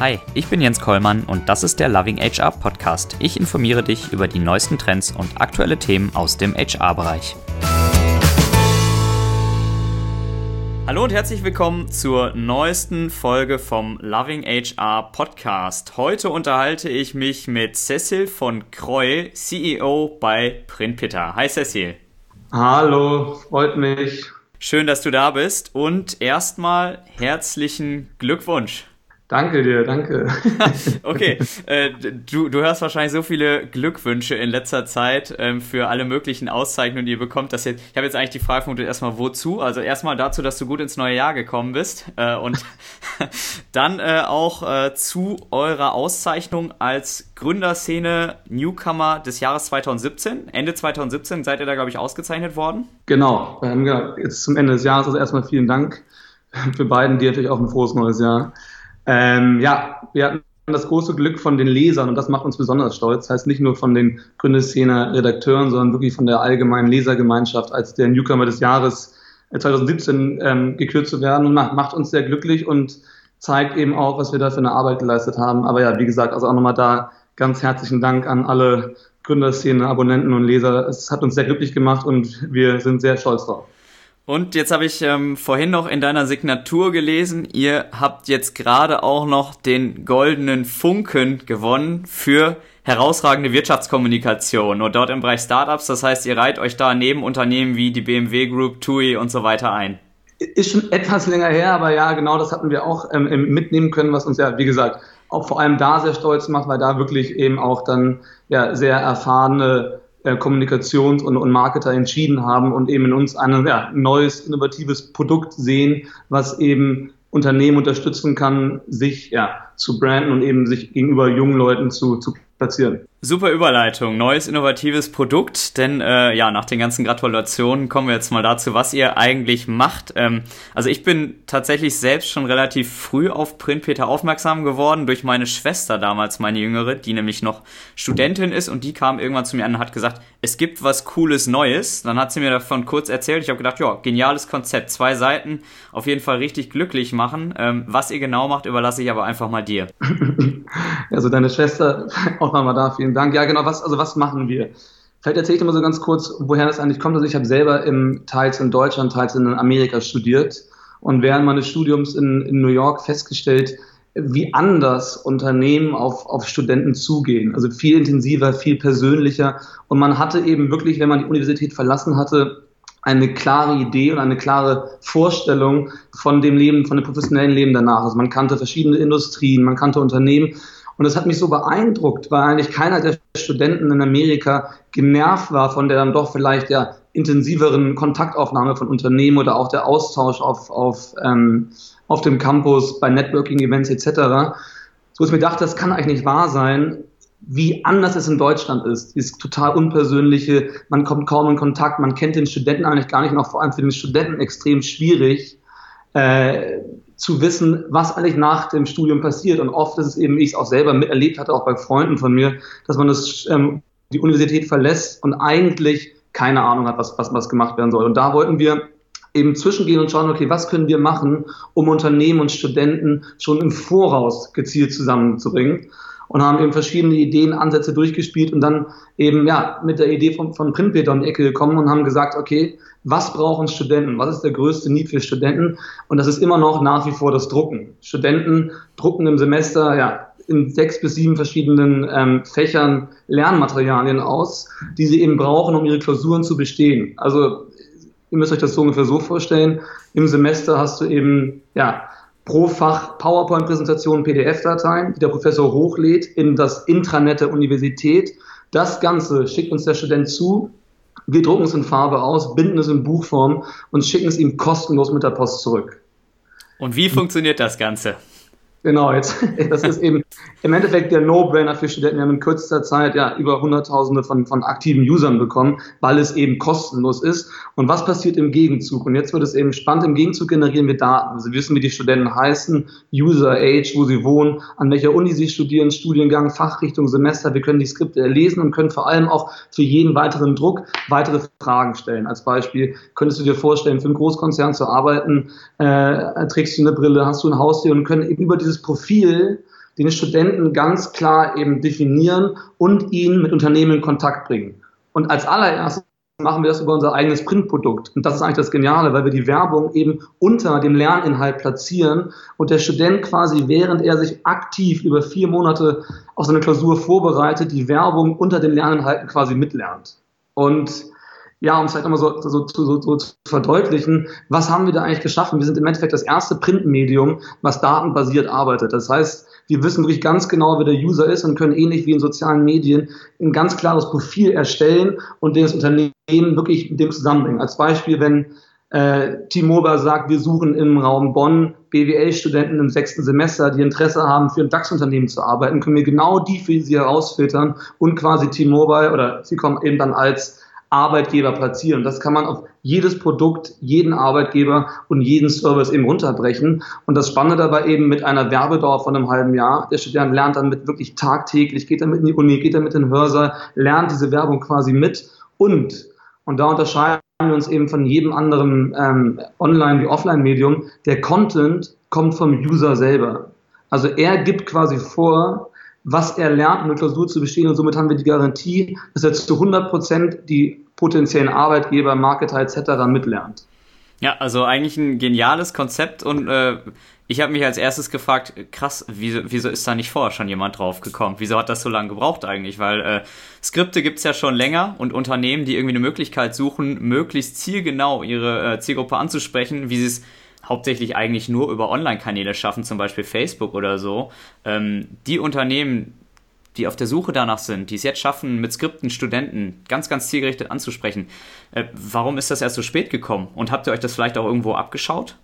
Hi, ich bin Jens Kollmann und das ist der Loving HR Podcast. Ich informiere dich über die neuesten Trends und aktuelle Themen aus dem HR-Bereich. Hallo und herzlich willkommen zur neuesten Folge vom Loving HR Podcast. Heute unterhalte ich mich mit Cecil von Kreu, CEO bei Printpitter. Hi Cecil. Hallo, freut mich. Schön, dass du da bist und erstmal herzlichen Glückwunsch. Danke dir, danke. okay, äh, du, du hörst wahrscheinlich so viele Glückwünsche in letzter Zeit ähm, für alle möglichen Auszeichnungen, die ihr bekommt. Dass jetzt, ich habe jetzt eigentlich die Frage vermutet, erstmal wozu? Also erstmal dazu, dass du gut ins neue Jahr gekommen bist äh, und dann äh, auch äh, zu eurer Auszeichnung als Gründerszene Newcomer des Jahres 2017. Ende 2017 seid ihr da, glaube ich, ausgezeichnet worden. Genau, ähm, ja, jetzt zum Ende des Jahres, also erstmal vielen Dank für beiden, dir natürlich auch ein frohes neues Jahr. Ähm, ja, wir hatten das große Glück von den Lesern und das macht uns besonders stolz. Das heißt nicht nur von den Gründerszene Redakteuren, sondern wirklich von der allgemeinen Lesergemeinschaft als der Newcomer des Jahres 2017 äh, ähm, gekürt zu werden und macht, macht uns sehr glücklich und zeigt eben auch, was wir da für eine Arbeit geleistet haben. Aber ja, wie gesagt, also auch nochmal da ganz herzlichen Dank an alle Gründerszene, Abonnenten und Leser. Es hat uns sehr glücklich gemacht und wir sind sehr stolz drauf. Und jetzt habe ich ähm, vorhin noch in deiner Signatur gelesen, ihr habt jetzt gerade auch noch den goldenen Funken gewonnen für herausragende Wirtschaftskommunikation und dort im Bereich Startups. Das heißt, ihr reiht euch da neben Unternehmen wie die BMW Group, TUI und so weiter ein. Ist schon etwas länger her, aber ja, genau das hatten wir auch ähm, mitnehmen können, was uns ja, wie gesagt, auch vor allem da sehr stolz macht, weil da wirklich eben auch dann ja sehr erfahrene äh, Kommunikations- und, und Marketer entschieden haben und eben in uns ein ja, neues, innovatives Produkt sehen, was eben Unternehmen unterstützen kann, sich ja, zu branden und eben sich gegenüber jungen Leuten zu, zu platzieren. Super Überleitung, neues innovatives Produkt, denn äh, ja, nach den ganzen Gratulationen kommen wir jetzt mal dazu, was ihr eigentlich macht. Ähm, also ich bin tatsächlich selbst schon relativ früh auf Printpeter aufmerksam geworden durch meine Schwester damals, meine Jüngere, die nämlich noch Studentin ist und die kam irgendwann zu mir an und hat gesagt, es gibt was Cooles Neues. Dann hat sie mir davon kurz erzählt. Ich habe gedacht, ja, geniales Konzept, zwei Seiten, auf jeden Fall richtig glücklich machen. Ähm, was ihr genau macht, überlasse ich aber einfach mal dir. Also deine Schwester, auch nochmal da, vielen Dank. Ja, genau, was, also was machen wir? Vielleicht erzähle ich dir mal so ganz kurz, woher das eigentlich kommt. Also ich habe selber im, teils in Deutschland, teils in Amerika studiert und während meines Studiums in, in New York festgestellt, wie anders Unternehmen auf, auf Studenten zugehen. Also viel intensiver, viel persönlicher. Und man hatte eben wirklich, wenn man die Universität verlassen hatte, eine klare Idee und eine klare Vorstellung von dem Leben, von dem professionellen Leben danach. Also man kannte verschiedene Industrien, man kannte Unternehmen und das hat mich so beeindruckt, weil eigentlich keiner der Studenten in Amerika genervt war von der dann doch vielleicht ja intensiveren Kontaktaufnahme von Unternehmen oder auch der Austausch auf, auf, ähm, auf dem Campus, bei Networking-Events etc. So ist mir gedacht, das kann eigentlich nicht wahr sein, wie anders es in Deutschland ist. Dieses total unpersönliche, man kommt kaum in Kontakt, man kennt den Studenten eigentlich gar nicht, auch vor allem für den Studenten extrem schwierig. Äh, zu wissen, was eigentlich nach dem Studium passiert. Und oft ist es eben, wie ich es auch selber miterlebt hatte, auch bei Freunden von mir, dass man das, ähm, die Universität verlässt und eigentlich keine Ahnung hat, was, was, was gemacht werden soll. Und da wollten wir eben zwischengehen und schauen, okay, was können wir machen, um Unternehmen und Studenten schon im Voraus gezielt zusammenzubringen und haben eben verschiedene Ideen, Ansätze durchgespielt und dann eben ja mit der Idee von, von Printpeter um die Ecke gekommen und haben gesagt, okay, was brauchen Studenten? Was ist der größte Need für Studenten? Und das ist immer noch nach wie vor das Drucken. Studenten drucken im Semester ja in sechs bis sieben verschiedenen ähm, Fächern Lernmaterialien aus, die sie eben brauchen, um ihre Klausuren zu bestehen. Also ihr müsst euch das so ungefähr so vorstellen. Im Semester hast du eben ja pro Fach PowerPoint-Präsentationen, PDF-Dateien, die der Professor hochlädt in das Intranet der Universität. Das Ganze schickt uns der Student zu. Wir drucken es in Farbe aus, binden es in Buchform und schicken es ihm kostenlos mit der Post zurück. Und wie funktioniert das Ganze? Genau, jetzt, das ist eben im Endeffekt der No-Brainer für Studenten. Wir haben in kürzester Zeit ja über Hunderttausende von, von aktiven Usern bekommen, weil es eben kostenlos ist. Und was passiert im Gegenzug? Und jetzt wird es eben spannend. Im Gegenzug generieren wir Daten. Wir wissen, wie die Studenten heißen, User, Age, wo sie wohnen, an welcher Uni sie studieren, Studiengang, Fachrichtung, Semester. Wir können die Skripte lesen und können vor allem auch für jeden weiteren Druck weitere Fragen stellen. Als Beispiel könntest du dir vorstellen, für einen Großkonzern zu arbeiten, äh, trägst du eine Brille, hast du ein Haustier und können eben über dieses Profil den Studenten ganz klar eben definieren und ihn mit Unternehmen in Kontakt bringen. Und als allererstes machen wir das über unser eigenes Printprodukt. Und das ist eigentlich das Geniale, weil wir die Werbung eben unter dem Lerninhalt platzieren und der Student quasi, während er sich aktiv über vier Monate auf seine Klausur vorbereitet, die Werbung unter den Lerninhalten quasi mitlernt. Und ja, um es halt nochmal so, so, so, so zu verdeutlichen, was haben wir da eigentlich geschaffen? Wir sind im Endeffekt das erste Printmedium, was datenbasiert arbeitet. Das heißt, wir wissen wirklich ganz genau, wer der User ist und können ähnlich wie in sozialen Medien ein ganz klares Profil erstellen und das Unternehmen wirklich mit dem zusammenbringen. Als Beispiel, wenn äh, T-Mobile sagt, wir suchen im Raum Bonn BWL-Studenten im sechsten Semester, die Interesse haben, für ein DAX-Unternehmen zu arbeiten, können wir genau die für sie herausfiltern und quasi T-Mobile oder sie kommen eben dann als Arbeitgeber platzieren. Das kann man auf jedes Produkt, jeden Arbeitgeber und jeden Service eben runterbrechen. Und das Spannende dabei eben mit einer Werbedauer von einem halben Jahr. Der Student lernt dann mit wirklich tagtäglich, geht damit in die Uni, geht damit in den Hörsaal, lernt diese Werbung quasi mit und, und da unterscheiden wir uns eben von jedem anderen ähm, Online- wie Offline-Medium. Der Content kommt vom User selber. Also er gibt quasi vor, was er lernt, eine Klausur zu bestehen. Und somit haben wir die Garantie, dass er zu 100 Prozent die potenziellen Arbeitgeber, Marketer etc. mitlernt. Ja, also eigentlich ein geniales Konzept und äh, ich habe mich als erstes gefragt, krass, wieso, wieso ist da nicht vorher schon jemand drauf gekommen? Wieso hat das so lange gebraucht eigentlich? Weil äh, Skripte gibt's ja schon länger und Unternehmen, die irgendwie eine Möglichkeit suchen, möglichst zielgenau ihre äh, Zielgruppe anzusprechen, wie sie es hauptsächlich eigentlich nur über Online-Kanäle schaffen, zum Beispiel Facebook oder so, ähm, die Unternehmen, die auf der Suche danach sind, die es jetzt schaffen, mit Skripten Studenten ganz, ganz zielgerichtet anzusprechen, äh, warum ist das erst so spät gekommen? Und habt ihr euch das vielleicht auch irgendwo abgeschaut?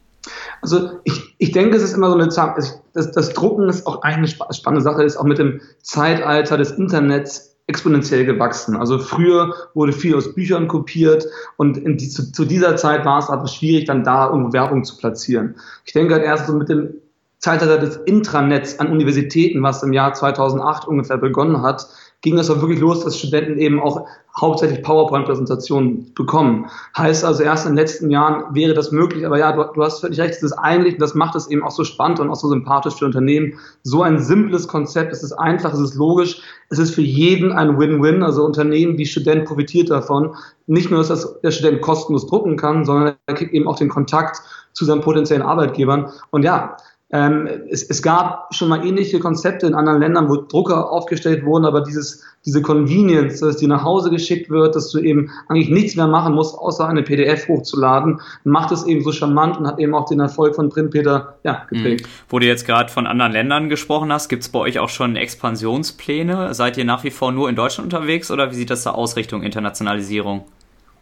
Also ich, ich denke, es ist immer so eine Zeit, das, das Drucken ist auch eine spannende Sache, ist auch mit dem Zeitalter des Internets exponentiell gewachsen. Also früher wurde viel aus Büchern kopiert und die, zu, zu, dieser Zeit war es aber schwierig, dann da irgendwo Werbung zu platzieren. Ich denke halt erst so mit dem Zeitalter des Intranets an Universitäten, was im Jahr 2008 ungefähr begonnen hat, ging das auch wirklich los, dass Studenten eben auch hauptsächlich PowerPoint-Präsentationen bekommen. Heißt also, erst in den letzten Jahren wäre das möglich, aber ja, du, du hast völlig recht, es ist eigentlich, und das macht es eben auch so spannend und auch so sympathisch für Unternehmen, so ein simples Konzept, es ist einfach, es ist logisch, es ist für jeden ein Win-Win, also Unternehmen wie Student profitiert davon. Nicht nur, dass das der Student kostenlos drucken kann, sondern er kriegt eben auch den Kontakt zu seinen potenziellen Arbeitgebern. Und ja, ähm, es, es, gab schon mal ähnliche Konzepte in anderen Ländern, wo Drucker aufgestellt wurden, aber dieses, diese Convenience, dass die nach Hause geschickt wird, dass du eben eigentlich nichts mehr machen musst, außer eine PDF hochzuladen, macht es eben so charmant und hat eben auch den Erfolg von Printpeter ja, geprägt. Mhm. Wo du jetzt gerade von anderen Ländern gesprochen hast, gibt es bei euch auch schon Expansionspläne? Seid ihr nach wie vor nur in Deutschland unterwegs oder wie sieht das da aus Richtung Internationalisierung?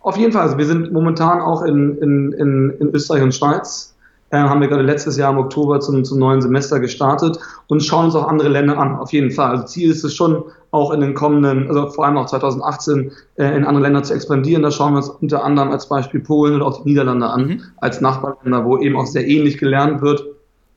Auf jeden Fall, also wir sind momentan auch in, in, in, in Österreich und Schweiz äh, haben wir gerade letztes Jahr im Oktober zum, zum neuen Semester gestartet und schauen uns auch andere Länder an, auf jeden Fall. Also Ziel ist es schon, auch in den kommenden, also vor allem auch 2018 äh, in andere Länder zu expandieren. Da schauen wir uns unter anderem als Beispiel Polen oder auch die Niederlande an, mhm. als Nachbarländer, wo eben auch sehr ähnlich gelernt wird.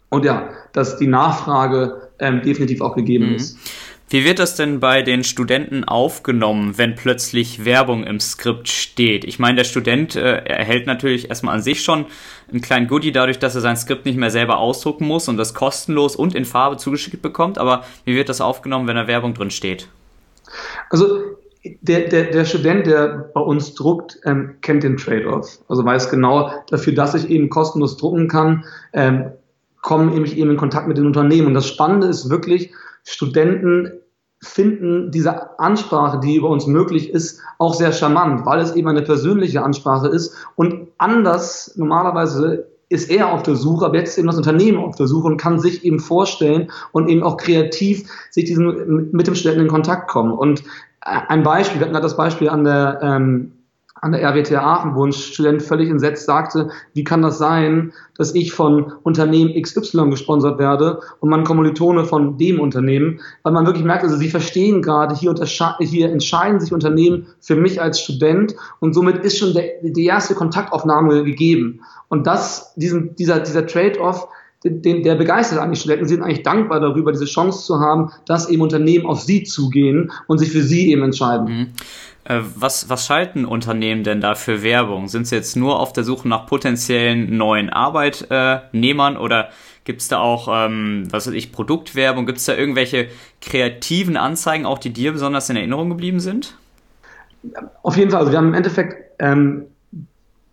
Und ja, dass die Nachfrage ähm, definitiv auch gegeben mhm. ist. Wie wird das denn bei den Studenten aufgenommen, wenn plötzlich Werbung im Skript steht? Ich meine, der Student äh, erhält natürlich erstmal an sich schon einen kleinen Goodie dadurch, dass er sein Skript nicht mehr selber ausdrucken muss und das kostenlos und in Farbe zugeschickt bekommt. Aber wie wird das aufgenommen, wenn da Werbung drin steht? Also der, der, der Student, der bei uns druckt, ähm, kennt den Trade-off. Also weiß genau, dafür, dass ich eben kostenlos drucken kann, ähm, komme ich eben in Kontakt mit den Unternehmen. Und das Spannende ist wirklich, Studenten finden diese Ansprache, die über uns möglich ist, auch sehr charmant, weil es eben eine persönliche Ansprache ist und anders normalerweise ist er auf der Suche, aber jetzt eben das Unternehmen auf der Suche und kann sich eben vorstellen und eben auch kreativ sich diesen, mit dem Studenten in Kontakt kommen. Und ein Beispiel, wir hatten das Beispiel an der ähm, an der RWTH Aachen, wo ein Student völlig entsetzt sagte, wie kann das sein, dass ich von Unternehmen XY gesponsert werde und man Kommilitone von dem Unternehmen, weil man wirklich merkt, also sie verstehen gerade, hier, hier entscheiden sich Unternehmen für mich als Student und somit ist schon der, die erste Kontaktaufnahme gegeben. Und das, diesen, dieser, dieser Trade-off, den, der begeistert eigentlich Studenten, sind eigentlich dankbar darüber, diese Chance zu haben, dass eben Unternehmen auf sie zugehen und sich für sie eben entscheiden. Mhm. Äh, was, was schalten Unternehmen denn da für Werbung? Sind sie jetzt nur auf der Suche nach potenziellen neuen Arbeitnehmern oder gibt es da auch, ähm, was weiß ich, Produktwerbung? Gibt es da irgendwelche kreativen Anzeigen, auch die dir besonders in Erinnerung geblieben sind? Auf jeden Fall. Also wir haben im Endeffekt ähm,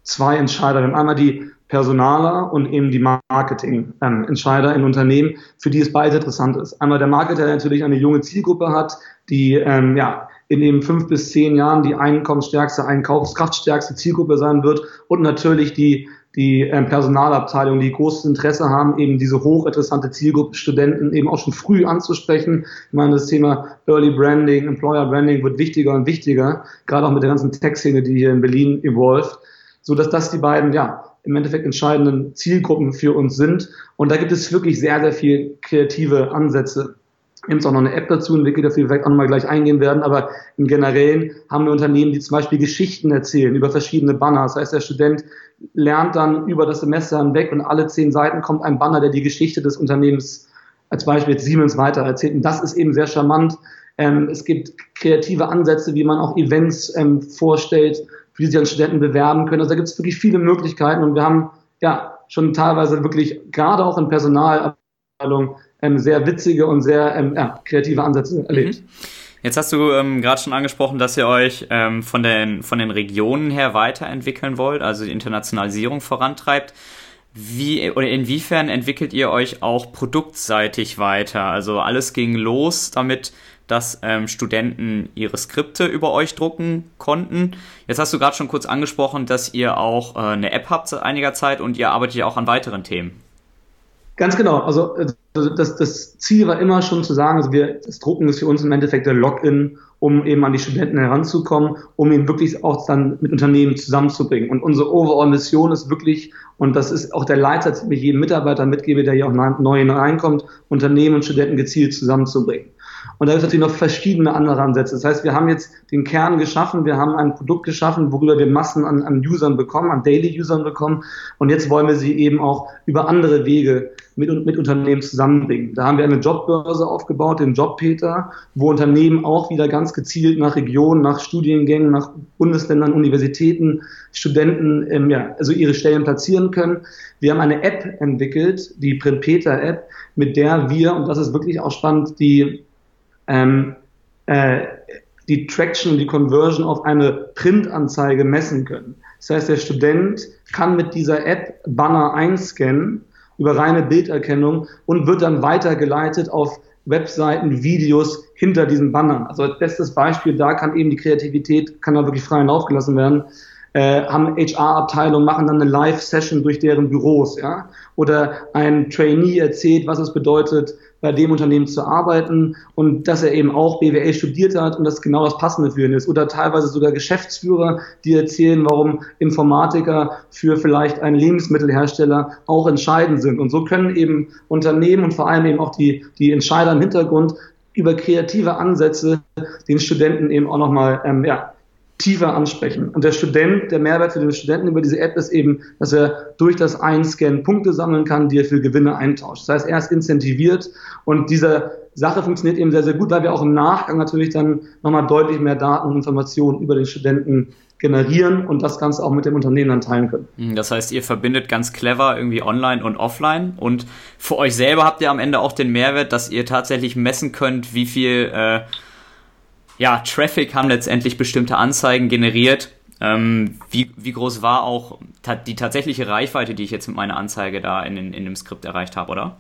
zwei Entscheider. Wir haben einmal die Personaler und eben die Marketing-Entscheider ähm, in Unternehmen, für die es beide interessant ist. Einmal der Marketer, der natürlich eine junge Zielgruppe hat, die ähm, ja, in den fünf bis zehn Jahren die einkommensstärkste, einkaufskraftstärkste Zielgruppe sein wird und natürlich die die ähm, Personalabteilung, die großes Interesse haben, eben diese hochinteressante Zielgruppe Studenten eben auch schon früh anzusprechen. Ich meine, das Thema Early Branding, Employer Branding wird wichtiger und wichtiger, gerade auch mit der ganzen Tech-Szene, die hier in Berlin evolved, so dass das die beiden, ja, im Endeffekt entscheidenden Zielgruppen für uns sind. Und da gibt es wirklich sehr, sehr viel kreative Ansätze. Wir haben auch noch eine App dazu entwickelt, auf die wir vielleicht auch nochmal gleich eingehen werden. Aber im Generellen haben wir Unternehmen, die zum Beispiel Geschichten erzählen über verschiedene Banner. Das heißt, der Student lernt dann über das Semester hinweg und alle zehn Seiten kommt ein Banner, der die Geschichte des Unternehmens als Beispiel jetzt Siemens weiter erzählt. Und das ist eben sehr charmant. Ähm, es gibt kreative Ansätze, wie man auch Events ähm, vorstellt, für die sich dann Studenten bewerben können. Also da gibt es wirklich viele Möglichkeiten und wir haben ja schon teilweise wirklich gerade auch in Personalabteilung ähm, sehr witzige und sehr ähm, ja, kreative Ansätze erlebt. Mhm. Jetzt hast du ähm, gerade schon angesprochen, dass ihr euch ähm, von, den, von den Regionen her weiterentwickeln wollt, also die Internationalisierung vorantreibt. Wie oder inwiefern entwickelt ihr euch auch produktseitig weiter? Also alles ging los damit, dass ähm, Studenten ihre Skripte über euch drucken konnten. Jetzt hast du gerade schon kurz angesprochen, dass ihr auch äh, eine App habt seit einiger Zeit und ihr arbeitet ja auch an weiteren Themen. Ganz genau. Also äh, das, das Ziel war immer schon zu sagen, also wir, das Drucken ist für uns im Endeffekt der Login, um eben an die Studenten heranzukommen, um ihn wirklich auch dann mit Unternehmen zusammenzubringen. Und unsere Overall-Mission ist wirklich, und das ist auch der Leiter, den ich jedem Mitarbeiter mitgebe, der hier auch neu hineinkommt, Unternehmen und Studenten gezielt zusammenzubringen. Und da gibt es natürlich noch verschiedene andere Ansätze. Das heißt, wir haben jetzt den Kern geschaffen, wir haben ein Produkt geschaffen, worüber wir Massen an, an Usern bekommen, an Daily-Usern bekommen. Und jetzt wollen wir sie eben auch über andere Wege mit, mit Unternehmen zusammenbringen. Da haben wir eine Jobbörse aufgebaut, den Jobpeter, wo Unternehmen auch wieder ganz gezielt nach Regionen, nach Studiengängen, nach Bundesländern, Universitäten, Studenten ähm, ja, also ihre Stellen platzieren können. Wir haben eine App entwickelt, die Printpeter-App, mit der wir, und das ist wirklich auch spannend, die ähm, äh, die Traction, die Conversion auf eine Printanzeige messen können. Das heißt, der Student kann mit dieser App Banner einscannen über reine Bilderkennung und wird dann weitergeleitet auf Webseiten, Videos hinter diesen Bannern. Also als bestes Beispiel, da kann eben die Kreativität, kann da wirklich frei Lauf gelassen werden. Äh, haben HR-Abteilungen, machen dann eine Live-Session durch deren Büros, ja. Oder ein Trainee erzählt, was es bedeutet, bei dem Unternehmen zu arbeiten und dass er eben auch BWL studiert hat und das genau das Passende für ihn ist. Oder teilweise sogar Geschäftsführer, die erzählen, warum Informatiker für vielleicht einen Lebensmittelhersteller auch entscheidend sind. Und so können eben Unternehmen und vor allem eben auch die, die Entscheider im Hintergrund über kreative Ansätze den Studenten eben auch nochmal ähm, ja, tiefer ansprechen. Und der Student, der Mehrwert für den Studenten über diese App ist eben, dass er durch das Einscannen Punkte sammeln kann, die er für Gewinne eintauscht. Das heißt, er ist incentiviert und diese Sache funktioniert eben sehr, sehr gut, weil wir auch im Nachgang natürlich dann nochmal deutlich mehr Daten und Informationen über den Studenten generieren und das Ganze auch mit dem Unternehmen dann teilen können. Hm, das heißt, ihr verbindet ganz clever irgendwie online und offline und für euch selber habt ihr am Ende auch den Mehrwert, dass ihr tatsächlich messen könnt, wie viel äh, ja, Traffic haben letztendlich bestimmte Anzeigen generiert. Ähm, wie, wie groß war auch ta die tatsächliche Reichweite, die ich jetzt mit meiner Anzeige da in, in, in dem Skript erreicht habe, oder?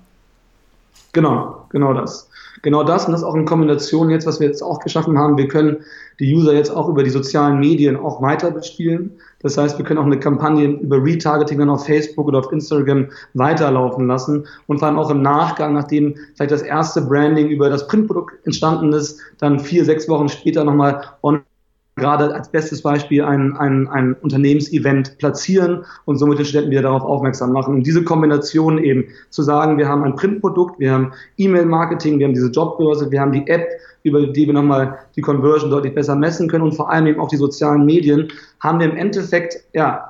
Genau, genau das. Genau das und das auch in Kombination jetzt, was wir jetzt auch geschaffen haben. Wir können die User jetzt auch über die sozialen Medien auch weiter bespielen. Das heißt, wir können auch eine Kampagne über Retargeting dann auf Facebook oder auf Instagram weiterlaufen lassen und vor allem auch im Nachgang, nachdem vielleicht das erste Branding über das Printprodukt entstanden ist, dann vier, sechs Wochen später nochmal online gerade als bestes Beispiel ein, ein, ein Unternehmensevent platzieren und somit den Studenten wieder darauf aufmerksam machen. Und diese Kombination eben zu sagen, wir haben ein Printprodukt, wir haben E-Mail-Marketing, wir haben diese Jobbörse, wir haben die App, über die wir nochmal die Conversion deutlich besser messen können und vor allem eben auch die sozialen Medien, haben wir im Endeffekt ja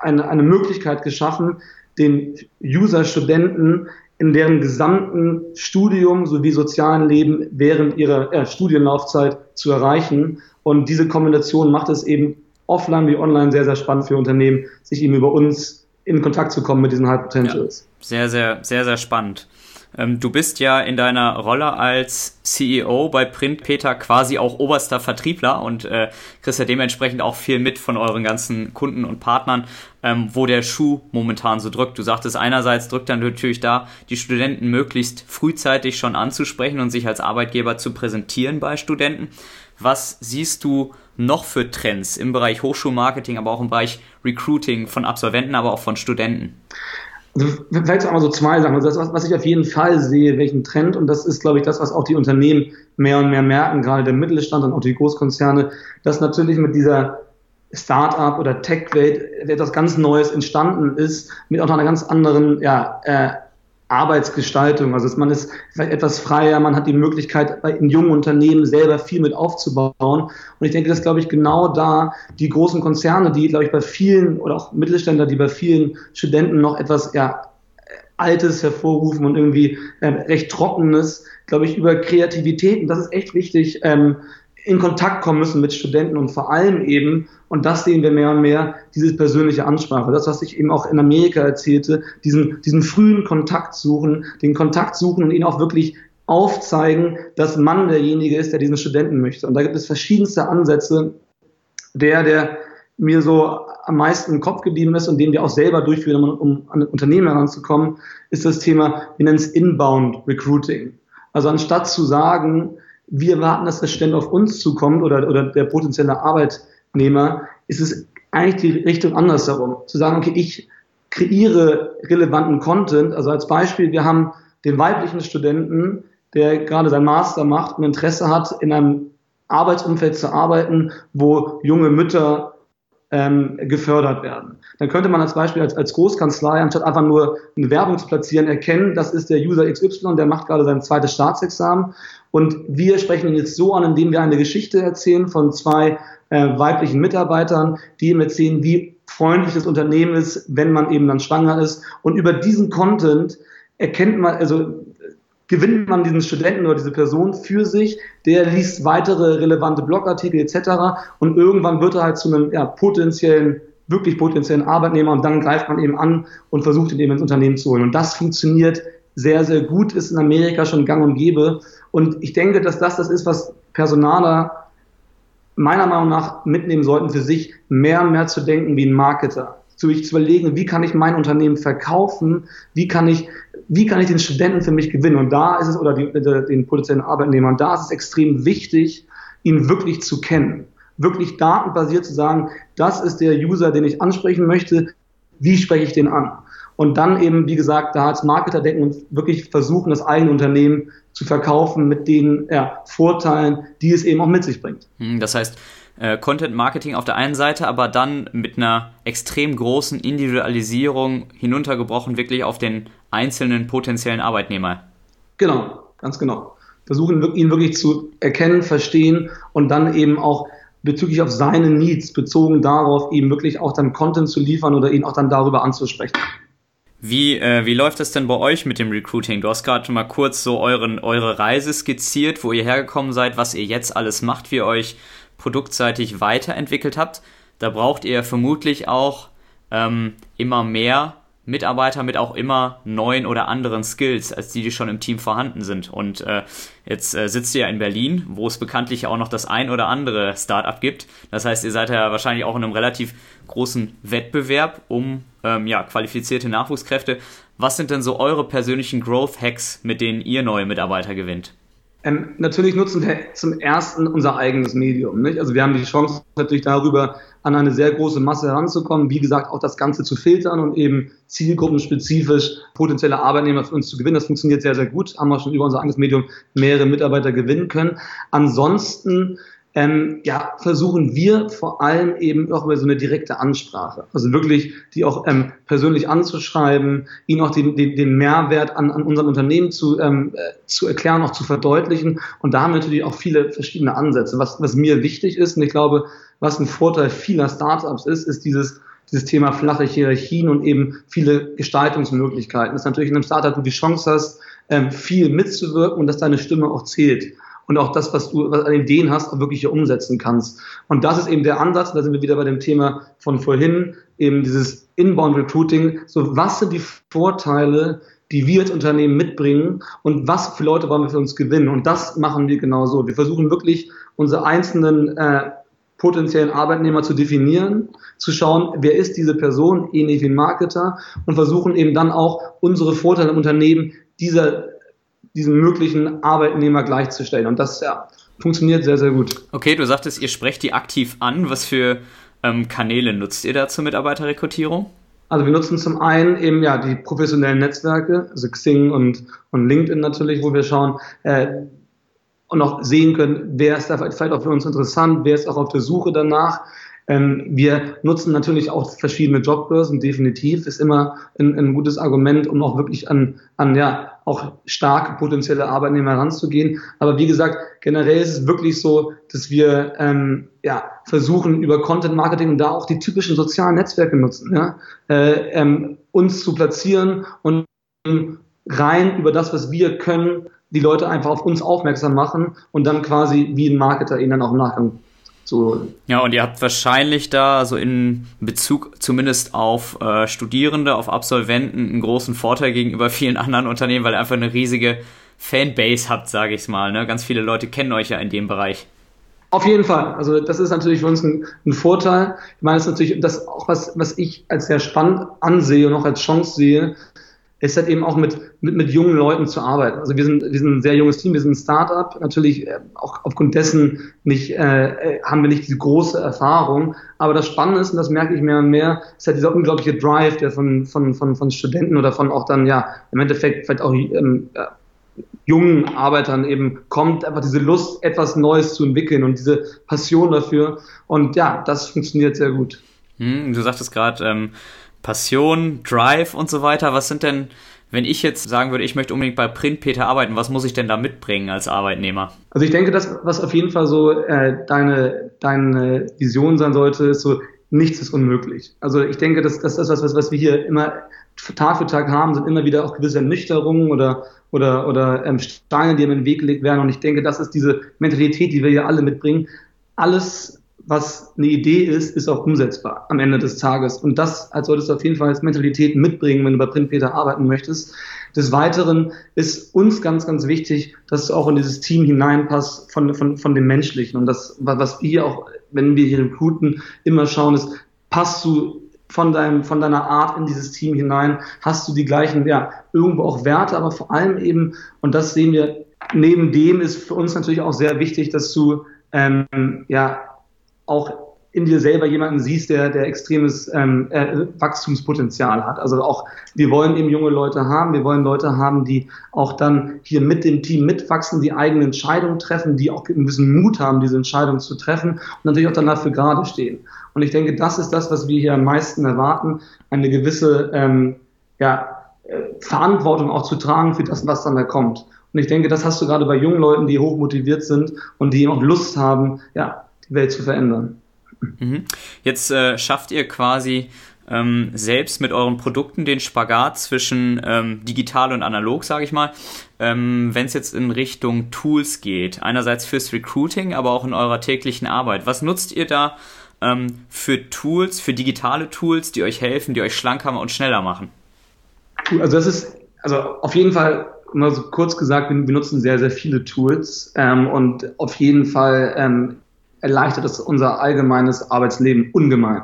eine, eine Möglichkeit geschaffen, den User-Studenten in deren gesamten Studium sowie sozialen Leben während ihrer äh, Studienlaufzeit zu erreichen. Und diese Kombination macht es eben offline wie online sehr, sehr spannend für Unternehmen, sich eben über uns in Kontakt zu kommen mit diesen High Potentials. Ja, sehr, sehr, sehr, sehr spannend. Ähm, du bist ja in deiner Rolle als CEO bei Print Peter quasi auch oberster Vertriebler und äh, kriegst ja dementsprechend auch viel mit von euren ganzen Kunden und Partnern, ähm, wo der Schuh momentan so drückt. Du sagtest, einerseits drückt dann natürlich da, die Studenten möglichst frühzeitig schon anzusprechen und sich als Arbeitgeber zu präsentieren bei Studenten. Was siehst du noch für Trends im Bereich Hochschulmarketing, aber auch im Bereich Recruiting von Absolventen, aber auch von Studenten? Also vielleicht auch mal so zwei Sachen. Also das, was, was ich auf jeden Fall sehe, welchen Trend, und das ist, glaube ich, das, was auch die Unternehmen mehr und mehr merken, gerade der Mittelstand und auch die Großkonzerne, dass natürlich mit dieser Start-up oder Tech-Welt etwas ganz Neues entstanden ist, mit auch einer ganz anderen ja, äh, Arbeitsgestaltung. Also man ist vielleicht etwas freier, man hat die Möglichkeit, in jungen Unternehmen selber viel mit aufzubauen. Und ich denke, dass, glaube ich, genau da die großen Konzerne, die, glaube ich, bei vielen oder auch Mittelständler, die bei vielen Studenten noch etwas ja, Altes hervorrufen und irgendwie äh, recht Trockenes, glaube ich, über Kreativität, und das ist echt wichtig, ähm, in Kontakt kommen müssen mit Studenten und vor allem eben, und das sehen wir mehr und mehr, diese persönliche Ansprache. Das, was ich eben auch in Amerika erzählte, diesen, diesen frühen Kontakt suchen, den Kontakt suchen und ihn auch wirklich aufzeigen, dass man derjenige ist, der diesen Studenten möchte. Und da gibt es verschiedenste Ansätze. Der, der mir so am meisten im Kopf geblieben ist und den wir auch selber durchführen, um, um an Unternehmen heranzukommen, ist das Thema, wir nennen es Inbound Recruiting. Also anstatt zu sagen, wir warten, dass der Student auf uns zukommt oder, oder der potenzielle Arbeitnehmer, ist es eigentlich die Richtung andersherum. Zu sagen, okay, ich kreiere relevanten Content. Also als Beispiel, wir haben den weiblichen Studenten, der gerade sein Master macht und Interesse hat, in einem Arbeitsumfeld zu arbeiten, wo junge Mütter ähm, gefördert werden. Dann könnte man als Beispiel als, als Großkanzlei, anstatt einfach nur eine Werbung zu platzieren, erkennen, das ist der User XY, der macht gerade sein zweites Staatsexamen und wir sprechen ihn jetzt so an, indem wir eine Geschichte erzählen von zwei äh, weiblichen Mitarbeitern, die ihm erzählen, wie freundlich das Unternehmen ist, wenn man eben dann schwanger ist. Und über diesen Content erkennt man, also gewinnt man diesen Studenten oder diese Person für sich, der liest weitere relevante Blogartikel etc. Und irgendwann wird er halt zu einem ja, potenziellen, wirklich potenziellen Arbeitnehmer und dann greift man eben an und versucht ihn eben ins Unternehmen zu holen. Und das funktioniert sehr, sehr gut, ist in Amerika schon gang und gäbe. Und ich denke, dass das das ist, was Personaler meiner Meinung nach mitnehmen sollten für sich, mehr und mehr zu denken wie ein Marketer. Zu zu überlegen, wie kann ich mein Unternehmen verkaufen, wie kann ich wie kann ich den Studenten für mich gewinnen? Und da ist es, oder die, den potenziellen Arbeitnehmern, da ist es extrem wichtig, ihn wirklich zu kennen. Wirklich datenbasiert zu sagen, das ist der User, den ich ansprechen möchte, wie spreche ich den an? Und dann eben, wie gesagt, da als Marketer denken und wirklich versuchen, das eigene Unternehmen zu verkaufen mit den ja, Vorteilen, die es eben auch mit sich bringt. Hm, das heißt, äh, Content Marketing auf der einen Seite, aber dann mit einer extrem großen Individualisierung hinuntergebrochen, wirklich auf den einzelnen potenziellen Arbeitnehmer. Genau, ganz genau. Versuchen ihn wirklich zu erkennen, verstehen und dann eben auch bezüglich auf seine Needs, bezogen darauf, ihm wirklich auch dann Content zu liefern oder ihn auch dann darüber anzusprechen. Wie, äh, wie läuft es denn bei euch mit dem Recruiting? Du hast gerade mal kurz so euren, eure Reise skizziert, wo ihr hergekommen seid, was ihr jetzt alles macht, wie ihr euch produktseitig weiterentwickelt habt. Da braucht ihr vermutlich auch ähm, immer mehr Mitarbeiter mit auch immer neuen oder anderen Skills, als die, die schon im Team vorhanden sind. Und äh, jetzt äh, sitzt ihr ja in Berlin, wo es bekanntlich auch noch das ein oder andere Startup gibt. Das heißt, ihr seid ja wahrscheinlich auch in einem relativ großen Wettbewerb um ähm, ja, qualifizierte Nachwuchskräfte. Was sind denn so eure persönlichen Growth Hacks, mit denen ihr neue Mitarbeiter gewinnt? Ähm, natürlich nutzen wir zum ersten unser eigenes Medium. Nicht? Also wir haben die Chance natürlich darüber, an eine sehr große Masse heranzukommen. Wie gesagt, auch das Ganze zu filtern und eben zielgruppenspezifisch potenzielle Arbeitnehmer für uns zu gewinnen. Das funktioniert sehr, sehr gut. Haben wir schon über unser eigenes Medium mehrere Mitarbeiter gewinnen können. Ansonsten ähm, ja, versuchen wir vor allem eben auch über so eine direkte Ansprache, also wirklich die auch ähm, persönlich anzuschreiben, ihnen auch den, den, den Mehrwert an, an unserem Unternehmen zu, ähm, äh, zu erklären, auch zu verdeutlichen. Und da haben wir natürlich auch viele verschiedene Ansätze. Was, was mir wichtig ist, und ich glaube, was ein Vorteil vieler Startups ist, ist dieses dieses Thema flache Hierarchien und eben viele Gestaltungsmöglichkeiten. Das ist natürlich in einem Startup, du die Chance hast, ähm, viel mitzuwirken und dass deine Stimme auch zählt und auch das, was du was an Ideen hast, auch wirklich hier umsetzen kannst. Und das ist eben der Ansatz, da sind wir wieder bei dem Thema von vorhin, eben dieses Inbound Recruiting. So, was sind die Vorteile, die wir als Unternehmen mitbringen und was für Leute wollen wir für uns gewinnen? Und das machen wir genauso. Wir versuchen wirklich unsere einzelnen äh, potenziellen Arbeitnehmer zu definieren, zu schauen, wer ist diese Person, ähnlich wie ein Marketer, und versuchen eben dann auch unsere Vorteile im Unternehmen dieser diesem möglichen Arbeitnehmer gleichzustellen. Und das ja, funktioniert sehr, sehr gut. Okay, du sagtest, ihr sprecht die aktiv an. Was für ähm, Kanäle nutzt ihr da zur Mitarbeiterrekrutierung? Also wir nutzen zum einen eben ja die professionellen Netzwerke, also Xing und, und LinkedIn natürlich, wo wir schauen äh, und auch sehen können, wer ist da vielleicht auch für uns interessant, wer ist auch auf der Suche danach. Ähm, wir nutzen natürlich auch verschiedene Jobbörsen, definitiv, ist immer ein, ein gutes Argument, um auch wirklich an, an ja, auch starke potenzielle Arbeitnehmer heranzugehen. Aber wie gesagt, generell ist es wirklich so, dass wir ähm, ja, versuchen, über Content Marketing und da auch die typischen sozialen Netzwerke nutzen, ja, äh, ähm, uns zu platzieren und rein über das, was wir können, die Leute einfach auf uns aufmerksam machen und dann quasi wie ein Marketer ihnen dann auch im Nachgang so. Ja, und ihr habt wahrscheinlich da so in Bezug zumindest auf äh, Studierende, auf Absolventen einen großen Vorteil gegenüber vielen anderen Unternehmen, weil ihr einfach eine riesige Fanbase habt, sage ich mal. Ne? Ganz viele Leute kennen euch ja in dem Bereich. Auf jeden Fall. Also das ist natürlich für uns ein, ein Vorteil. Ich meine, das ist natürlich das auch was, was ich als sehr spannend ansehe und auch als Chance sehe, ist halt eben auch mit, mit, mit jungen Leuten zu arbeiten. Also wir sind, wir sind ein sehr junges Team, wir sind ein Startup. Natürlich äh, auch aufgrund dessen nicht, äh, äh, haben wir nicht diese große Erfahrung. Aber das Spannende ist, und das merke ich mehr und mehr, ist halt dieser unglaubliche Drive, der von, von, von, von Studenten oder von auch dann, ja, im Endeffekt vielleicht auch ähm, äh, jungen Arbeitern eben kommt, einfach diese Lust, etwas Neues zu entwickeln und diese Passion dafür. Und ja, das funktioniert sehr gut. Hm, du sagtest gerade, ähm Passion, Drive und so weiter. Was sind denn, wenn ich jetzt sagen würde, ich möchte unbedingt bei Print Peter arbeiten, was muss ich denn da mitbringen als Arbeitnehmer? Also ich denke, das, was auf jeden Fall so äh, deine, deine Vision sein sollte, ist so, nichts ist unmöglich. Also ich denke, dass das ist was, was, was wir hier immer Tag für Tag haben, sind immer wieder auch gewisse Ernüchterungen oder oder oder ähm, Steine, die den Weg gelegt werden. Und ich denke, das ist diese Mentalität, die wir hier alle mitbringen. Alles was eine Idee ist, ist auch umsetzbar am Ende des Tages. Und das als solltest du auf jeden Fall als Mentalität mitbringen, wenn du bei Printpeter arbeiten möchtest. Des Weiteren ist uns ganz, ganz wichtig, dass du auch in dieses Team hineinpasst von, von, von dem Menschlichen. Und das, was wir auch, wenn wir hier recruiten, immer schauen, ist, passt du von deinem, von deiner Art in dieses Team hinein? Hast du die gleichen, ja, irgendwo auch Werte, aber vor allem eben, und das sehen wir, neben dem ist für uns natürlich auch sehr wichtig, dass du, ähm, ja, auch in dir selber jemanden siehst, der, der extremes ähm, äh, Wachstumspotenzial hat. Also auch, wir wollen eben junge Leute haben, wir wollen Leute haben, die auch dann hier mit dem Team mitwachsen, die eigene Entscheidungen treffen, die auch ein bisschen Mut haben, diese Entscheidungen zu treffen und natürlich auch dann dafür gerade stehen. Und ich denke, das ist das, was wir hier am meisten erwarten, eine gewisse ähm, ja, äh, Verantwortung auch zu tragen für das, was dann da kommt. Und ich denke, das hast du gerade bei jungen Leuten, die hoch motiviert sind und die auch Lust haben, ja, die Welt zu verändern. Mhm. Jetzt äh, schafft ihr quasi ähm, selbst mit euren Produkten den Spagat zwischen ähm, digital und analog, sage ich mal. Ähm, Wenn es jetzt in Richtung Tools geht, einerseits fürs Recruiting, aber auch in eurer täglichen Arbeit. Was nutzt ihr da ähm, für Tools, für digitale Tools, die euch helfen, die euch schlanker und schneller machen? Also das ist, also auf jeden Fall mal so kurz gesagt, wir, nutzen sehr, sehr viele Tools ähm, und auf jeden Fall ähm, erleichtert es unser allgemeines Arbeitsleben ungemein.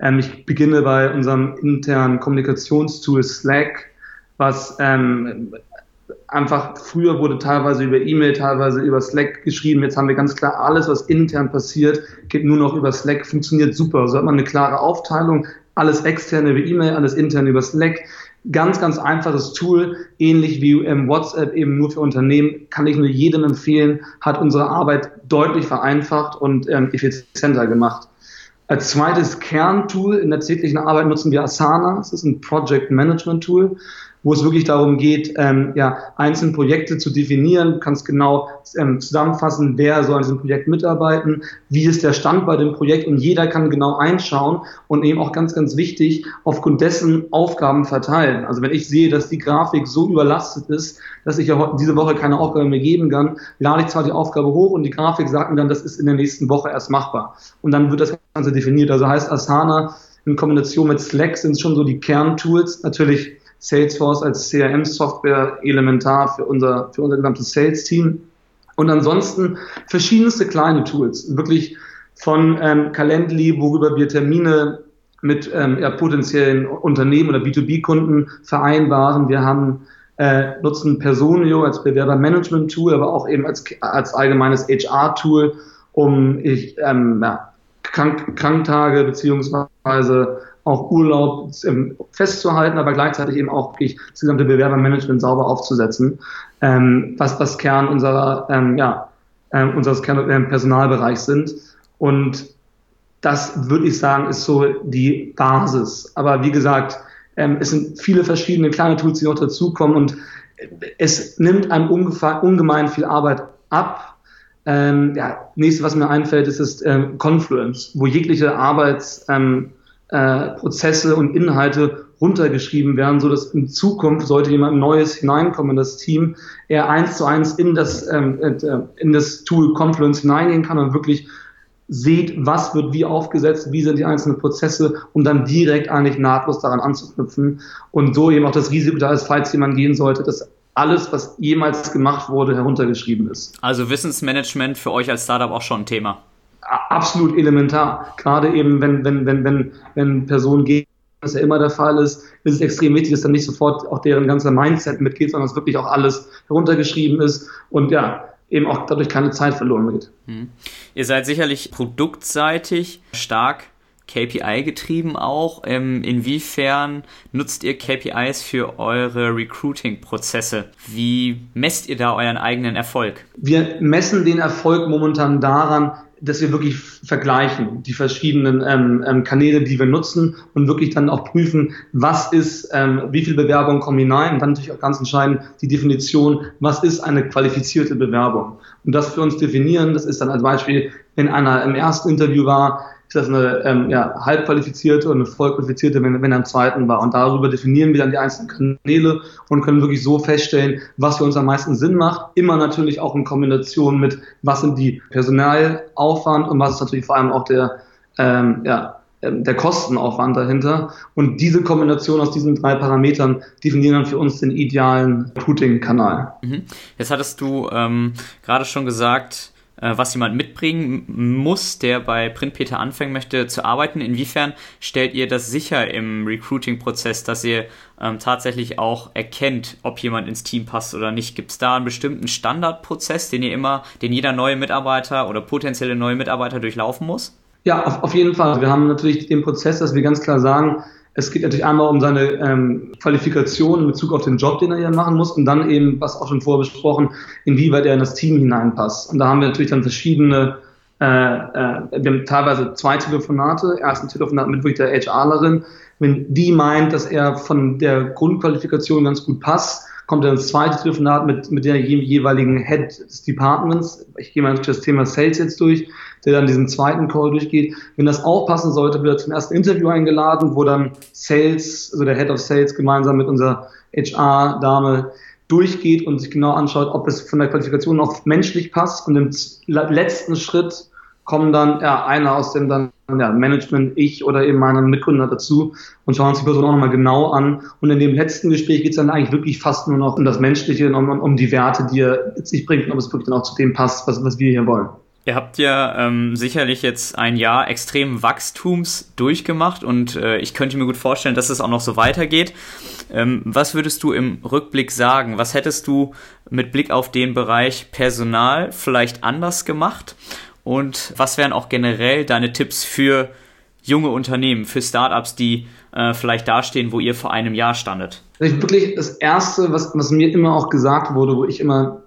Ähm, ich beginne bei unserem internen Kommunikationstool Slack, was ähm, einfach früher wurde teilweise über E-Mail, teilweise über Slack geschrieben. Jetzt haben wir ganz klar alles, was intern passiert, geht nur noch über Slack, funktioniert super. So hat man eine klare Aufteilung, alles externe über E-Mail, alles intern über Slack. Ganz, ganz einfaches Tool, ähnlich wie ähm, WhatsApp eben nur für Unternehmen, kann ich nur jedem empfehlen, hat unsere Arbeit deutlich vereinfacht und ähm, effizienter gemacht. Als zweites Kerntool in der täglichen Arbeit nutzen wir Asana. Das ist ein Project Management Tool, wo es wirklich darum geht, ähm, ja, einzelne Projekte zu definieren. Du kannst genau ähm, zusammenfassen, wer soll an diesem Projekt mitarbeiten, wie ist der Stand bei dem Projekt und jeder kann genau einschauen und eben auch ganz, ganz wichtig, aufgrund dessen Aufgaben verteilen. Also wenn ich sehe, dass die Grafik so überlastet ist, dass ich ja diese Woche keine Aufgabe mehr geben kann, lade ich zwar die Aufgabe hoch und die Grafik sagt mir dann, das ist in der nächsten Woche erst machbar. Und dann wird das Ganze definiert. Also heißt Asana in Kombination mit Slack sind schon so die Kerntools. Natürlich Salesforce als CRM-Software elementar für unser, für unser gesamtes Sales-Team. Und ansonsten verschiedenste kleine Tools. Wirklich von ähm, Calendly, worüber wir Termine mit ähm, ja, potenziellen Unternehmen oder B2B-Kunden vereinbaren. Wir haben äh, nutzen Personio als Bewerbermanagement-Tool, aber auch eben als, als allgemeines HR-Tool, um ich, ähm, ja, Krank Kranktage beziehungsweise auch Urlaub ähm, festzuhalten, aber gleichzeitig eben auch wirklich das gesamte Bewerbermanagement sauber aufzusetzen, ähm, was das Kern unserer, ähm, ja, äh, unseres Kern äh, Personalbereichs sind. Und das würde ich sagen, ist so die Basis. Aber wie gesagt, ähm, es sind viele verschiedene kleine Tools, die noch dazukommen und es nimmt einem ungemein viel Arbeit ab. Ähm, ja, nächste, was mir einfällt, ist das ähm, Confluence, wo jegliche Arbeitsprozesse ähm, äh, und Inhalte runtergeschrieben werden, so dass in Zukunft sollte jemand Neues hineinkommen in das Team, er eins zu eins in das ähm, äh, in das Tool Confluence hineingehen kann und wirklich seht, was wird wie aufgesetzt, wie sind die einzelnen Prozesse, um dann direkt eigentlich nahtlos daran anzuknüpfen und so eben auch das Risiko da ist, falls jemand gehen sollte, dass alles, was jemals gemacht wurde, heruntergeschrieben ist. Also Wissensmanagement für euch als Startup auch schon ein Thema. Absolut elementar. Gerade eben, wenn, wenn, wenn, wenn, wenn Personen gehen, was ja immer der Fall ist, ist es extrem wichtig, dass dann nicht sofort auch deren ganzer Mindset mitgeht, sondern dass wirklich auch alles heruntergeschrieben ist. Und ja, eben auch dadurch keine Zeit verloren geht. Hm. Ihr seid sicherlich produktseitig stark KPI getrieben auch. Ähm, inwiefern nutzt ihr KPIs für eure Recruiting-Prozesse? Wie messt ihr da euren eigenen Erfolg? Wir messen den Erfolg momentan daran, dass wir wirklich vergleichen, die verschiedenen ähm, ähm, Kanäle, die wir nutzen und wirklich dann auch prüfen, was ist, ähm, wie viele Bewerbungen kommen hinein und dann natürlich auch ganz entscheidend die Definition, was ist eine qualifizierte Bewerbung. Und das für uns definieren, das ist dann als Beispiel, wenn einer im ersten Interview war, ist das eine ähm, ja, halbqualifizierte und eine vollqualifizierte, wenn, wenn er im zweiten war. Und darüber definieren wir dann die einzelnen Kanäle und können wirklich so feststellen, was für uns am meisten Sinn macht. Immer natürlich auch in Kombination mit, was sind die Personalaufwand und was ist natürlich vor allem auch der, ähm, ja, ähm, der Kostenaufwand dahinter. Und diese Kombination aus diesen drei Parametern definieren dann für uns den idealen Recruiting-Kanal. Mhm. Jetzt hattest du ähm, gerade schon gesagt, was jemand mitbringen muss, der bei Printpeter anfangen möchte zu arbeiten. Inwiefern stellt ihr das sicher im Recruiting-Prozess, dass ihr ähm, tatsächlich auch erkennt, ob jemand ins Team passt oder nicht? Gibt es da einen bestimmten Standardprozess, den ihr immer, den jeder neue Mitarbeiter oder potenzielle neue Mitarbeiter durchlaufen muss? Ja, auf, auf jeden Fall. Wir haben natürlich den Prozess, dass wir ganz klar sagen, es geht natürlich einmal um seine ähm, Qualifikation in Bezug auf den Job, den er hier machen muss und dann eben, was auch schon vorher besprochen, inwieweit er in das Team hineinpasst. Und da haben wir natürlich dann verschiedene, äh, äh, wir haben teilweise zwei Telefonate. Erst Telefonat mit wirklich der HRlerin. Wenn die meint, dass er von der Grundqualifikation ganz gut passt, kommt dann das zweite Telefonat mit, mit der jeweiligen Head des Departments. Ich gehe mal durch das Thema Sales jetzt durch der dann diesen zweiten Call durchgeht. Wenn das auch passen sollte, wird er zum ersten Interview eingeladen, wo dann Sales, also der Head of Sales gemeinsam mit unserer HR-Dame durchgeht und sich genau anschaut, ob es von der Qualifikation auch menschlich passt. Und im letzten Schritt kommen dann ja, einer aus dem dann ja, Management, ich oder eben meiner Mitgründer dazu und schauen uns die Person auch nochmal genau an. Und in dem letzten Gespräch geht es dann eigentlich wirklich fast nur noch um das Menschliche, um, um die Werte, die er sich bringt und ob es wirklich dann auch zu dem passt, was, was wir hier wollen. Ihr habt ja ähm, sicherlich jetzt ein Jahr extrem Wachstums durchgemacht und äh, ich könnte mir gut vorstellen, dass es auch noch so weitergeht. Ähm, was würdest du im Rückblick sagen? Was hättest du mit Blick auf den Bereich Personal vielleicht anders gemacht? Und was wären auch generell deine Tipps für junge Unternehmen, für Startups, die äh, vielleicht dastehen, wo ihr vor einem Jahr standet? Wirklich das Erste, was, was mir immer auch gesagt wurde, wo ich immer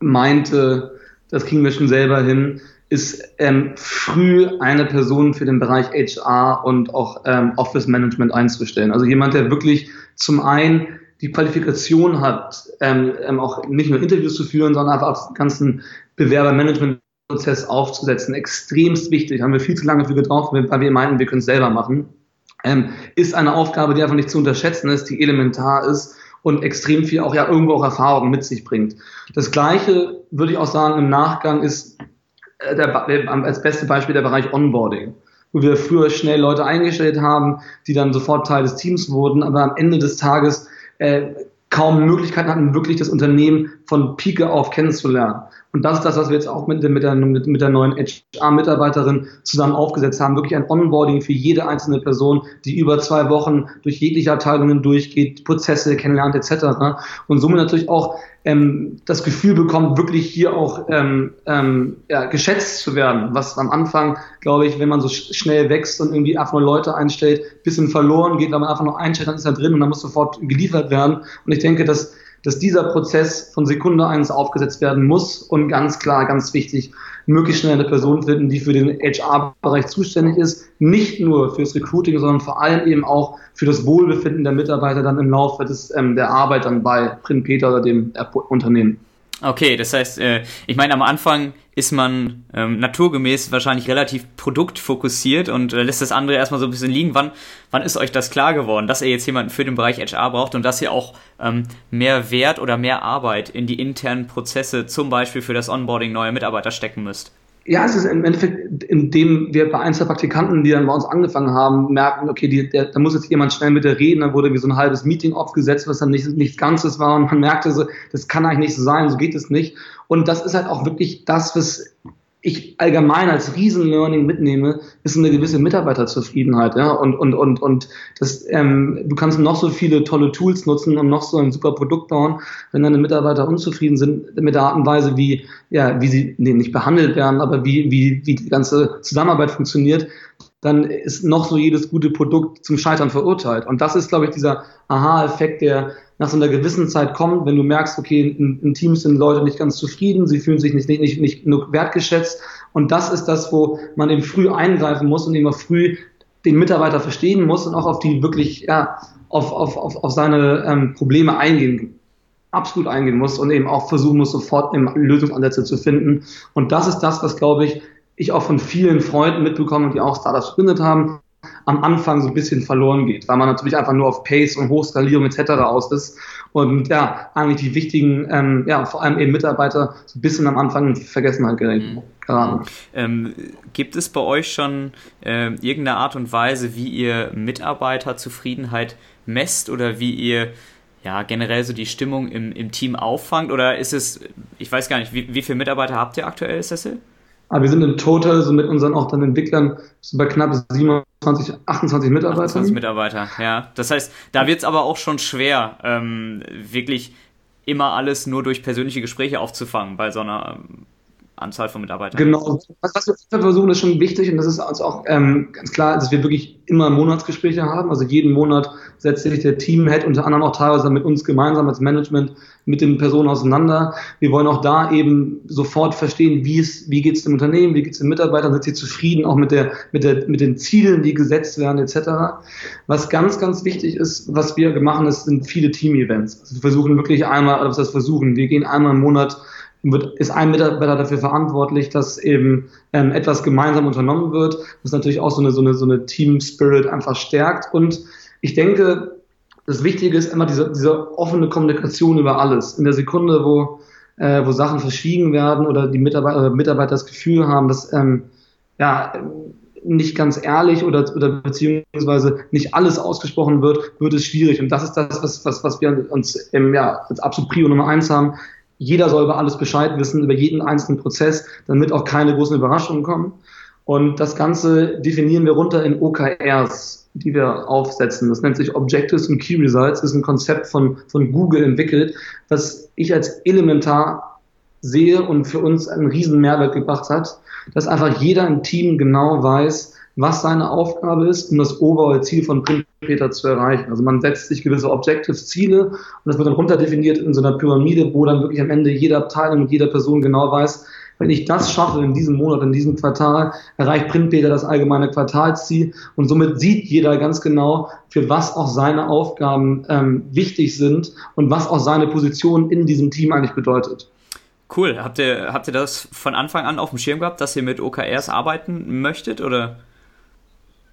meinte, das kriegen wir schon selber hin, ist ähm, früh eine Person für den Bereich HR und auch ähm, Office Management einzustellen. Also jemand, der wirklich zum einen die Qualifikation hat, ähm, ähm, auch nicht nur Interviews zu führen, sondern einfach auch den ganzen Bewerbermanagement-Prozess aufzusetzen. Extremst wichtig, haben wir viel zu lange für gebraucht, weil wir meinen, wir können es selber machen. Ähm, ist eine Aufgabe, die einfach nicht zu unterschätzen ist, die elementar ist und extrem viel auch ja irgendwo auch Erfahrung mit sich bringt. Das Gleiche würde ich auch sagen im Nachgang ist äh, der, als beste Beispiel der Bereich Onboarding wo wir früher schnell Leute eingestellt haben, die dann sofort Teil des Teams wurden, aber am Ende des Tages äh, kaum Möglichkeiten hatten, wirklich das Unternehmen von Pike auf kennenzulernen. Und das ist das, was wir jetzt auch mit, mit, der, mit, der neuen HR-Mitarbeiterin zusammen aufgesetzt haben. Wirklich ein Onboarding für jede einzelne Person, die über zwei Wochen durch jegliche Abteilungen durchgeht, Prozesse kennenlernt etc. Und somit natürlich auch ähm, das Gefühl bekommt, wirklich hier auch ähm, ähm, ja, geschätzt zu werden. Was am Anfang, glaube ich, wenn man so schnell wächst und irgendwie einfach nur Leute einstellt, bisschen verloren geht, weil man einfach noch einstellt, dann ist er drin und dann muss sofort geliefert werden. Und ich denke, dass dass dieser Prozess von Sekunde eins aufgesetzt werden muss und ganz klar, ganz wichtig, möglichst schnell eine Person finden, die für den HR-Bereich zuständig ist, nicht nur fürs Recruiting, sondern vor allem eben auch für das Wohlbefinden der Mitarbeiter dann im Laufe des, ähm, der Arbeit dann bei Print Peter oder dem Unternehmen. Okay, das heißt, äh, ich meine, am Anfang ist man ähm, naturgemäß wahrscheinlich relativ produktfokussiert und äh, lässt das andere erstmal so ein bisschen liegen. Wann, wann ist euch das klar geworden, dass ihr jetzt jemanden für den Bereich HR braucht und dass ihr auch ähm, mehr Wert oder mehr Arbeit in die internen Prozesse, zum Beispiel für das Onboarding neuer Mitarbeiter stecken müsst? Ja, es ist im Endeffekt, indem wir bei einzelnen Praktikanten, die dann bei uns angefangen haben, merken, okay, die, der, da muss jetzt jemand schnell mit der reden, dann wurde wie so ein halbes Meeting aufgesetzt, was dann nicht, nichts Ganzes war und man merkte so, das kann eigentlich nicht so sein, so geht es nicht. Und das ist halt auch wirklich das, was ich allgemein als Riesen-Learning mitnehme, ist eine gewisse Mitarbeiterzufriedenheit. Ja? Und, und, und, und das, ähm, du kannst noch so viele tolle Tools nutzen und noch so ein super Produkt bauen. Wenn deine Mitarbeiter unzufrieden sind mit der Art und Weise, wie, ja, wie sie nee, nicht behandelt werden, aber wie, wie, wie die ganze Zusammenarbeit funktioniert, dann ist noch so jedes gute Produkt zum Scheitern verurteilt. Und das ist, glaube ich, dieser Aha-Effekt, der nach so einer gewissen Zeit kommt, wenn du merkst, okay, in, in Teams sind Leute nicht ganz zufrieden, sie fühlen sich nicht, nicht, nicht, nicht genug wertgeschätzt. Und das ist das, wo man eben früh eingreifen muss und eben auch früh den Mitarbeiter verstehen muss und auch auf die wirklich, ja, auf, auf, auf, auf seine ähm, Probleme eingehen absolut eingehen muss und eben auch versuchen muss, sofort Lösungsansätze zu finden. Und das ist das, was, glaube ich, ich auch von vielen Freunden mitbekomme, die auch Startups gegründet haben, am Anfang so ein bisschen verloren geht, weil man natürlich einfach nur auf Pace und Hochskalierung etc. aus ist und ja, eigentlich die wichtigen, ähm, ja, vor allem eben Mitarbeiter so ein bisschen am Anfang in Vergessenheit geraten. Mhm. Ähm, gibt es bei euch schon äh, irgendeine Art und Weise, wie ihr Mitarbeiterzufriedenheit messt oder wie ihr ja, generell so die Stimmung im, im Team auffangt? Oder ist es, ich weiß gar nicht, wie, wie viele Mitarbeiter habt ihr aktuell, Cecil? Aber wir sind im Total, so mit unseren auch dann Entwicklern, bei knapp 27, 28 Mitarbeitern. 28 Mitarbeiter, ja. Das heißt, da wird es aber auch schon schwer, ähm, wirklich immer alles nur durch persönliche Gespräche aufzufangen bei so einer ähm, Anzahl von Mitarbeitern. Genau. Was, was wir versuchen, ist schon wichtig und das ist uns auch ähm, ganz klar, dass wir wirklich immer Monatsgespräche haben. Also jeden Monat setzt sich der Teamhead unter anderem auch teilweise mit uns gemeinsam als Management mit den Personen auseinander. Wir wollen auch da eben sofort verstehen, wie es, wie geht es dem Unternehmen, wie geht es den Mitarbeitern, sind sie zufrieden auch mit der, mit der, mit den Zielen, die gesetzt werden, etc. Was ganz, ganz wichtig ist, was wir machen, ist, sind viele Team-Events. Also wir versuchen wirklich einmal, was heißt versuchen, wir gehen einmal im Monat wird, ist ein Mitarbeiter dafür verantwortlich, dass eben ähm, etwas gemeinsam unternommen wird, was natürlich auch so eine, so eine, so eine Team Spirit einfach stärkt. Und ich denke, das Wichtige ist immer diese, diese offene Kommunikation über alles. In der Sekunde, wo, äh, wo Sachen verschwiegen werden oder die Mitarbeiter, oder Mitarbeiter das Gefühl haben, dass ähm, ja, nicht ganz ehrlich oder, oder beziehungsweise nicht alles ausgesprochen wird, wird es schwierig. Und das ist das, was, was, was wir uns im, ja, als absolut Prio Nummer eins haben jeder soll über alles Bescheid wissen, über jeden einzelnen Prozess, damit auch keine großen Überraschungen kommen. Und das Ganze definieren wir runter in OKRs, die wir aufsetzen. Das nennt sich Objectives and Key Results. Das ist ein Konzept von, von Google entwickelt, was ich als elementar sehe und für uns einen riesen Mehrwert gebracht hat, dass einfach jeder im Team genau weiß, was seine Aufgabe ist, um das Overall-Ziel von Printpeter zu erreichen. Also man setzt sich gewisse Objectives, Ziele und das wird dann runterdefiniert in so einer Pyramide, wo dann wirklich am Ende jede Abteilung und jeder Person genau weiß, wenn ich das schaffe in diesem Monat, in diesem Quartal, erreicht Printpeter das allgemeine Quartalsziel und somit sieht jeder ganz genau, für was auch seine Aufgaben ähm, wichtig sind und was auch seine Position in diesem Team eigentlich bedeutet. Cool. Habt ihr, habt ihr das von Anfang an auf dem Schirm gehabt, dass ihr mit OKRs arbeiten möchtet? Oder?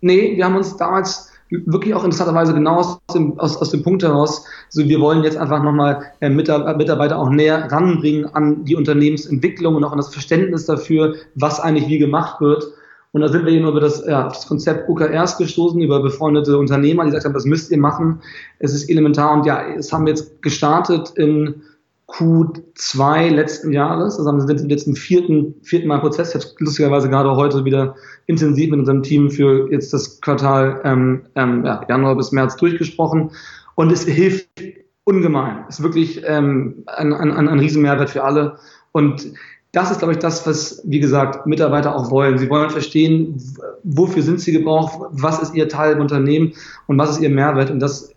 Nee, wir haben uns damals wirklich auch interessanterweise genau aus dem, aus, aus dem Punkt heraus, so wir wollen jetzt einfach nochmal äh, Mitarbeiter auch näher ranbringen an die Unternehmensentwicklung und auch an das Verständnis dafür, was eigentlich wie gemacht wird. Und da sind wir eben über das, ja, das Konzept OKRs gestoßen, über befreundete Unternehmer, die gesagt haben, das müsst ihr machen. Es ist elementar und ja, es haben wir jetzt gestartet in Q2 letzten Jahres. Also wir sind jetzt im vierten, vierten Mal Prozess. Ich habe lustigerweise gerade heute wieder intensiv mit unserem Team für jetzt das Quartal ähm, ähm, ja, Januar bis März durchgesprochen. Und es hilft ungemein. Ist wirklich ähm, ein, ein, ein Riesenmehrwert für alle. Und das ist, glaube ich, das, was, wie gesagt, Mitarbeiter auch wollen. Sie wollen verstehen, wofür sind sie gebraucht, was ist ihr Teil im Unternehmen und was ist ihr Mehrwert. Und das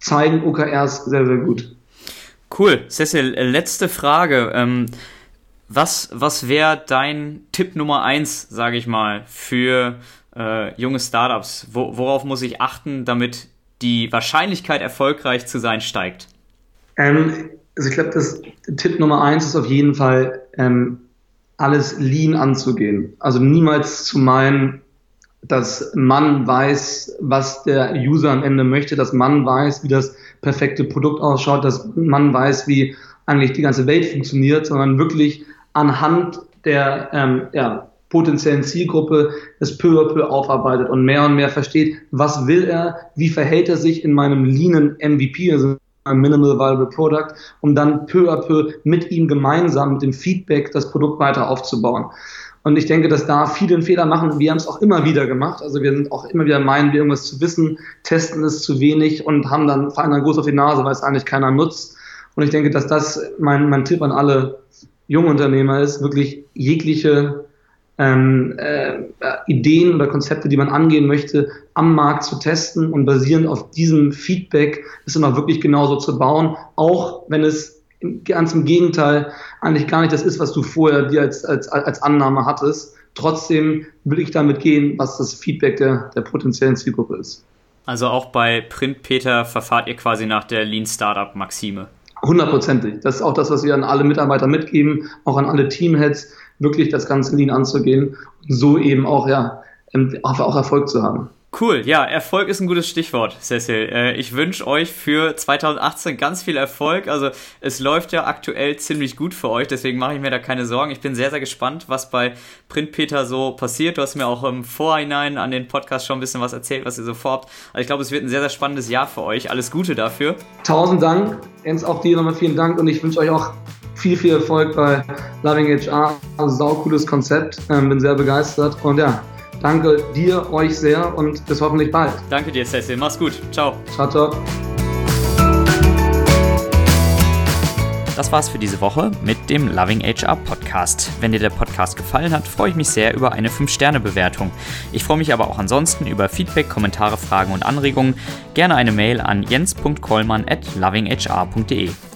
zeigen OKRs sehr, sehr gut. Cool. Cecil, äh, letzte Frage. Ähm, was was wäre dein Tipp Nummer eins, sage ich mal, für äh, junge Startups? Wo, worauf muss ich achten, damit die Wahrscheinlichkeit, erfolgreich zu sein, steigt? Ähm, also ich glaube, das Tipp Nummer eins ist auf jeden Fall, ähm, alles lean anzugehen. Also niemals zu meinen, dass man weiß, was der User am Ende möchte, dass man weiß, wie das perfekte Produkt ausschaut, dass man weiß, wie eigentlich die ganze Welt funktioniert, sondern wirklich anhand der ähm, ja, potenziellen Zielgruppe es peu à peu aufarbeitet und mehr und mehr versteht, was will er, wie verhält er sich in meinem leanen MVP, also Minimal Viable Product, um dann peu à peu mit ihm gemeinsam, mit dem Feedback, das Produkt weiter aufzubauen. Und ich denke, dass da viele einen Fehler machen. Wir haben es auch immer wieder gemacht. Also wir sind auch immer wieder meinen, wir irgendwas zu wissen, testen es zu wenig und haben dann, fallen dann groß auf die Nase, weil es eigentlich keiner nutzt. Und ich denke, dass das mein, mein Tipp an alle Jungunternehmer ist, wirklich jegliche ähm, äh, Ideen oder Konzepte, die man angehen möchte, am Markt zu testen und basierend auf diesem Feedback es dann auch wirklich genauso zu bauen, auch wenn es ganz im Gegenteil eigentlich gar nicht das ist, was du vorher dir als, als, als Annahme hattest. Trotzdem will ich damit gehen, was das Feedback der, der potenziellen Zielgruppe ist. Also auch bei Print Peter verfahrt ihr quasi nach der Lean Startup Maxime. Hundertprozentig. Das ist auch das, was wir an alle Mitarbeiter mitgeben, auch an alle Teamheads, wirklich das ganze Lean anzugehen und so eben auch, ja, auch Erfolg zu haben. Cool, ja, Erfolg ist ein gutes Stichwort, Cecil. Äh, ich wünsche euch für 2018 ganz viel Erfolg. Also es läuft ja aktuell ziemlich gut für euch, deswegen mache ich mir da keine Sorgen. Ich bin sehr, sehr gespannt, was bei Print Peter so passiert. Du hast mir auch im Vorhinein an den Podcast schon ein bisschen was erzählt, was ihr so vorhabt. Also ich glaube, es wird ein sehr, sehr spannendes Jahr für euch. Alles Gute dafür. Tausend Dank. Jens, auch dir nochmal vielen Dank und ich wünsche euch auch viel, viel Erfolg bei Loving HR. Also, sau cooles Konzept. Ähm, bin sehr begeistert und ja, Danke dir, euch sehr und bis hoffentlich bald. Danke dir, Cecil. Mach's gut. Ciao. Ciao, ciao. Das war's für diese Woche mit dem Loving HR Podcast. Wenn dir der Podcast gefallen hat, freue ich mich sehr über eine 5-Sterne-Bewertung. Ich freue mich aber auch ansonsten über Feedback, Kommentare, Fragen und Anregungen. Gerne eine Mail an jens.kollmann at lovinghr.de.